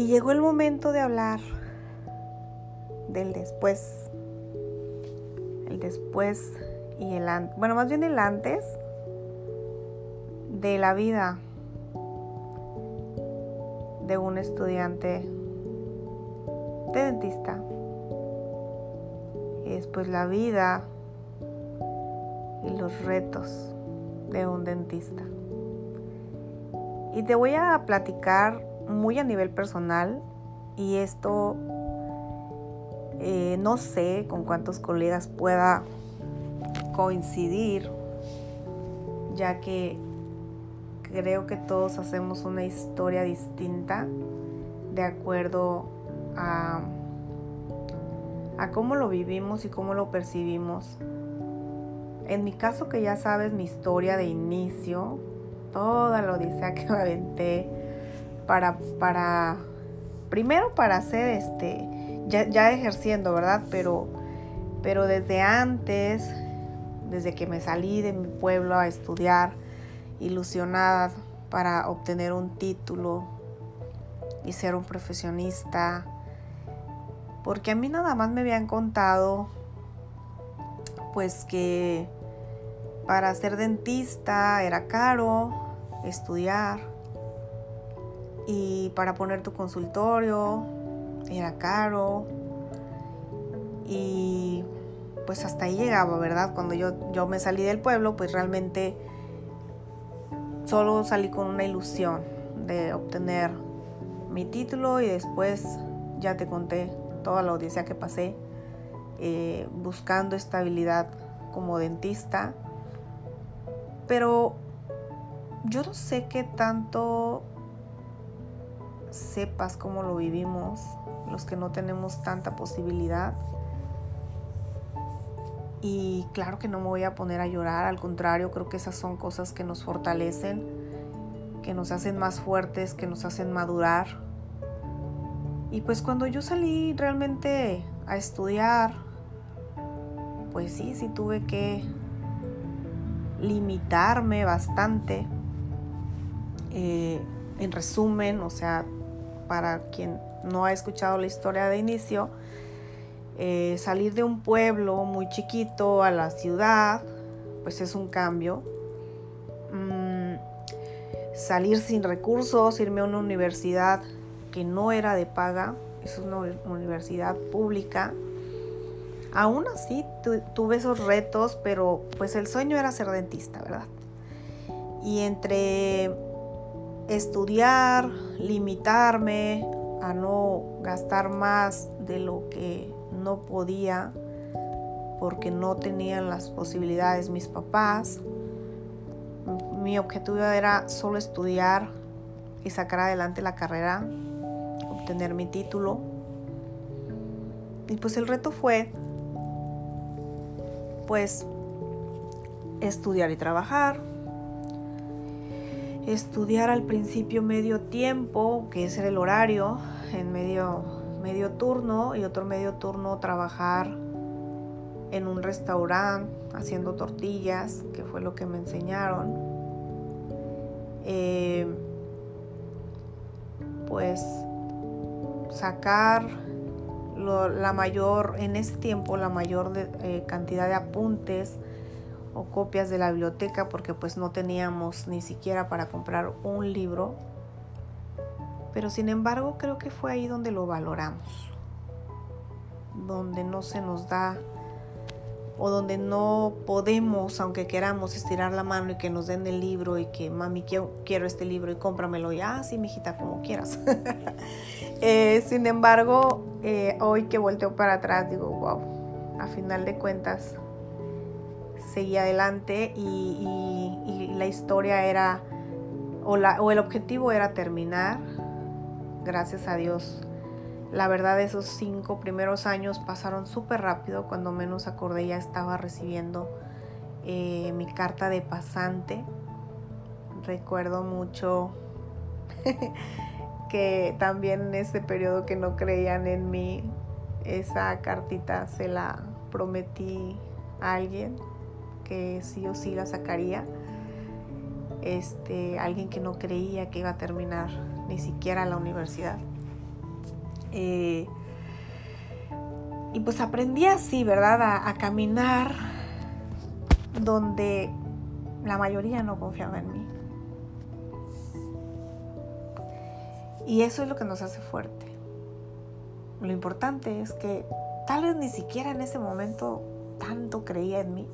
Y llegó el momento de hablar del después. El después y el antes. Bueno, más bien el antes de la vida de un estudiante de dentista. Y después la vida y los retos de un dentista. Y te voy a platicar muy a nivel personal y esto eh, no sé con cuántos colegas pueda coincidir, ya que creo que todos hacemos una historia distinta de acuerdo a, a cómo lo vivimos y cómo lo percibimos. En mi caso, que ya sabes mi historia de inicio, toda la odisea que aventé para, para, primero para hacer este, ya, ya ejerciendo, ¿verdad? Pero, pero desde antes, desde que me salí de mi pueblo a estudiar, ilusionada para obtener un título y ser un profesionista, porque a mí nada más me habían contado pues que para ser dentista era caro estudiar y para poner tu consultorio era caro y pues hasta ahí llegaba, ¿verdad? Cuando yo, yo me salí del pueblo, pues realmente solo salí con una ilusión de obtener mi título y después ya te conté toda la odisea que pasé eh, buscando estabilidad como dentista. Pero yo no sé qué tanto sepas cómo lo vivimos, los que no tenemos tanta posibilidad. Y claro que no me voy a poner a llorar, al contrario, creo que esas son cosas que nos fortalecen, que nos hacen más fuertes, que nos hacen madurar. Y pues cuando yo salí realmente a estudiar, pues sí, sí tuve que limitarme bastante. Eh, en resumen, o sea, para quien no ha escuchado la historia de inicio, eh, salir de un pueblo muy chiquito a la ciudad, pues es un cambio. Mm, salir sin recursos, irme a una universidad que no era de paga, es una universidad pública. Aún así tuve esos retos, pero pues el sueño era ser dentista, ¿verdad? Y entre estudiar, limitarme a no gastar más de lo que no podía porque no tenían las posibilidades mis papás. Mi objetivo era solo estudiar y sacar adelante la carrera, obtener mi título. Y pues el reto fue pues estudiar y trabajar. Estudiar al principio medio tiempo, que es el horario, en medio, medio turno y otro medio turno trabajar en un restaurante haciendo tortillas, que fue lo que me enseñaron. Eh, pues sacar la mayor, en ese tiempo, la mayor eh, cantidad de apuntes o copias de la biblioteca porque pues no teníamos ni siquiera para comprar un libro. Pero sin embargo creo que fue ahí donde lo valoramos, donde no se nos da o donde no podemos, aunque queramos, estirar la mano y que nos den el libro y que mami quiero, quiero este libro y cómpramelo ya, ah, sí, mijita, como quieras. Eh, sin embargo, eh, hoy que volteo para atrás, digo, wow, a final de cuentas, seguí adelante y, la historia era, o, o el objetivo era terminar, gracias a Dios la verdad esos cinco primeros años pasaron súper rápido, cuando menos acordé ya estaba recibiendo eh, mi carta de pasante. Recuerdo mucho que también en ese periodo que no creían en mí, esa cartita se la prometí a alguien que sí o sí la sacaría. Este, alguien que no creía que iba a terminar ni siquiera la universidad Eh, y pues aprendí así, ¿verdad? A, caminar donde la mayoría no confiaba en mí. Y eso es lo que nos hace fuerte. Lo importante es que tal vez ni siquiera en ese momento tanto creía en mí.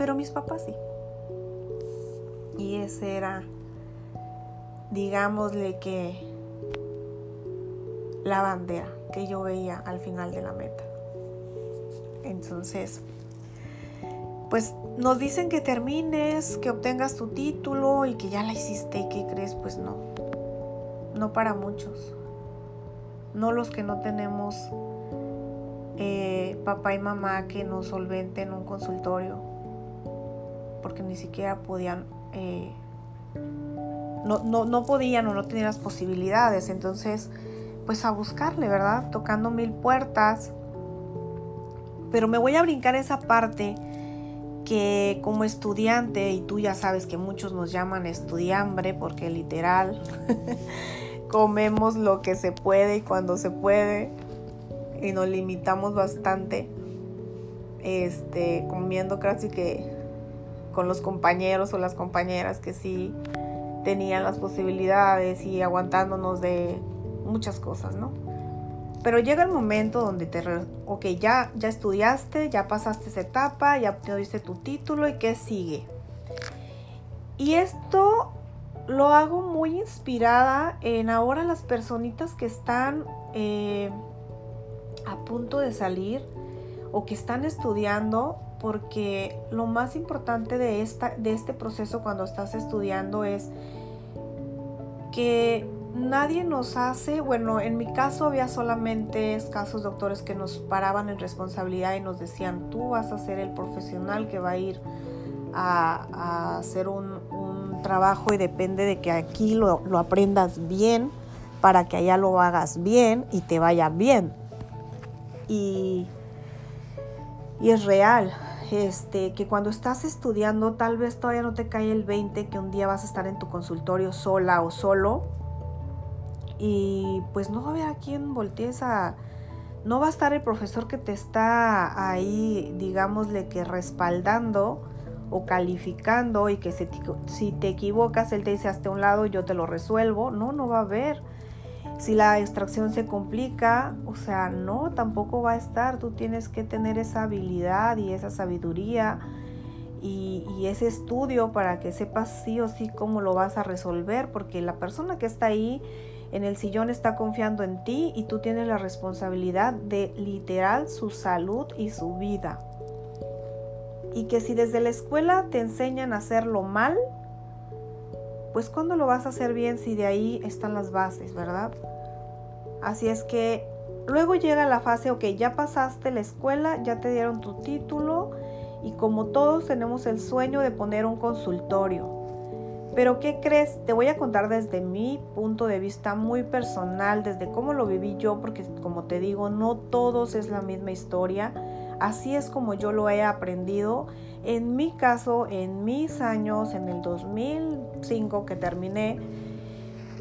Pero mis papás sí. Y ese era, digámosle que, la bandera que yo veía al final de la meta. Entonces, pues nos dicen que termines, que obtengas tu título y que ya la hiciste y que crees, pues no, no para muchos, no los que no tenemos eh, papá y mamá que nos solventen un consultorio, porque ni siquiera podían, eh, no, no, no podían o no tenían las posibilidades, entonces pues a buscarle, ¿verdad? Tocando mil puertas. Pero me voy a brincar esa parte que como estudiante, y tú ya sabes que muchos nos llaman estudiambre porque literal comemos lo que se puede y cuando se puede y nos limitamos bastante este comiendo casi que con los compañeros o las compañeras que sí tenían las posibilidades y aguantándonos de muchas cosas, ¿no? Pero llega el momento donde te, ok, ya, ya estudiaste, ya pasaste esa etapa, ya obtuviste tu título y qué sigue. Y esto lo hago muy inspirada en ahora las personitas que están eh, a punto de salir o que están estudiando, porque lo más importante de, esta, de este proceso cuando estás estudiando es que nadie nos hace, bueno, en mi caso había solamente escasos doctores que nos paraban en responsabilidad y nos decían, tú vas a ser el profesional que va a ir a, hacer un, trabajo y depende de que aquí lo, aprendas bien para que allá lo hagas bien y te vaya bien. Y, y es real, este, que cuando estás estudiando tal vez todavía no te cae el 20 que un día vas a estar en tu consultorio sola o solo y pues no va a haber a quien voltees a... No va a estar el profesor que te está ahí, digámosle que respaldando o calificando y que si te equivocas él te dice hasta un lado yo te lo resuelvo. No, no va a haber. Si la extracción se complica, o sea, no, tampoco va a estar. Tú tienes que tener esa habilidad y esa sabiduría y, ese estudio para que sepas sí o sí cómo lo vas a resolver, porque la persona que está ahí en el sillón está confiando en ti y tú tienes la responsabilidad de literal su salud y su vida. Y que si desde la escuela te enseñan a hacerlo mal, pues cuando lo vas a hacer bien si de ahí están las bases, ¿verdad? Así es que luego llega la fase, ok, ya pasaste la escuela, ya te dieron tu título y como todos tenemos el sueño de poner un consultorio pero ¿qué crees? Te voy a contar desde mi punto de vista muy personal, desde cómo lo viví yo, porque como te digo, no todos es la misma historia. Así es como yo lo he aprendido. En mi caso, en mis años, en el 2005 que terminé,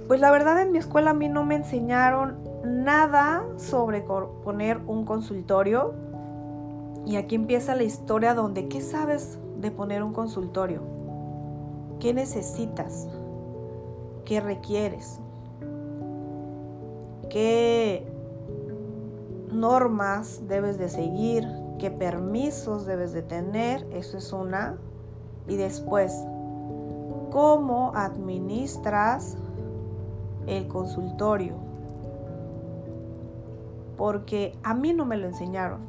pues la verdad en mi escuela a mí no me enseñaron nada sobre poner un consultorio. Y aquí empieza la historia donde, ¿qué sabes de poner un consultorio? ¿Qué necesitas? ¿Qué requieres? ¿Qué normas debes de seguir? ¿Qué permisos debes de tener? Eso es una. Y después, ¿cómo administras el consultorio? Porque a mí no me lo enseñaron.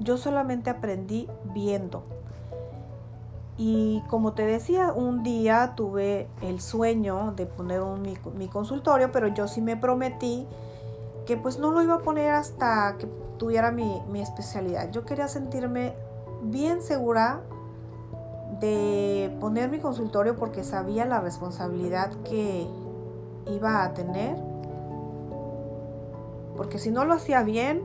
Yo solamente aprendí viendo. Y como te decía, un día tuve el sueño de poner un, mi, consultorio, pero yo sí me prometí que pues no lo iba a poner hasta que tuviera mi, mi especialidad. Yo quería sentirme bien segura de poner mi consultorio porque sabía la responsabilidad que iba a tener. Porque si no lo hacía bien,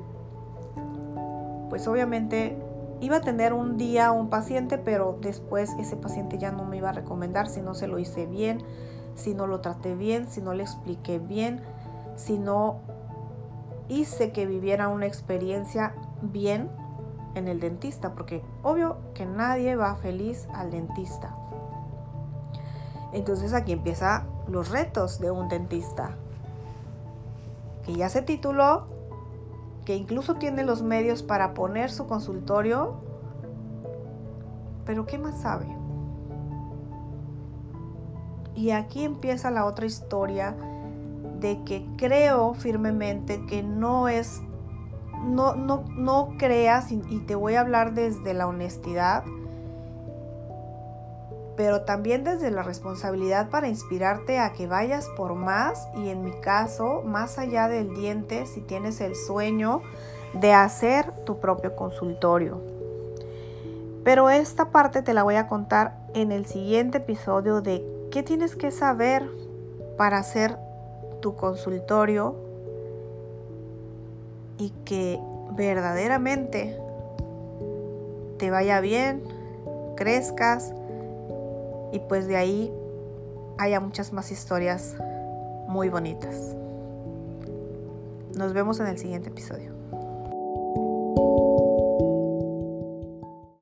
pues obviamente iba a tener un día un paciente, pero después ese paciente ya no me iba a recomendar si no se lo hice bien, si no lo traté bien, si no le expliqué bien, si no hice que viviera una experiencia bien en el dentista, porque obvio que nadie va feliz al dentista. Entonces aquí empiezan los retos de un dentista, que ya se tituló, que incluso tiene los medios para poner su consultorio, pero ¿qué más sabe? Y aquí empieza la otra historia de que creo firmemente que no es, no, no, no creas, y, y te voy a hablar desde la honestidad, pero también desde la responsabilidad para inspirarte a que vayas por más y en mi caso, más allá del diente, si tienes el sueño de hacer tu propio consultorio. Pero esta parte te la voy a contar en el siguiente episodio de qué tienes que saber para hacer tu consultorio y que verdaderamente te vaya bien, crezcas y pues de ahí haya muchas más historias muy bonitas. Nos vemos en el siguiente episodio.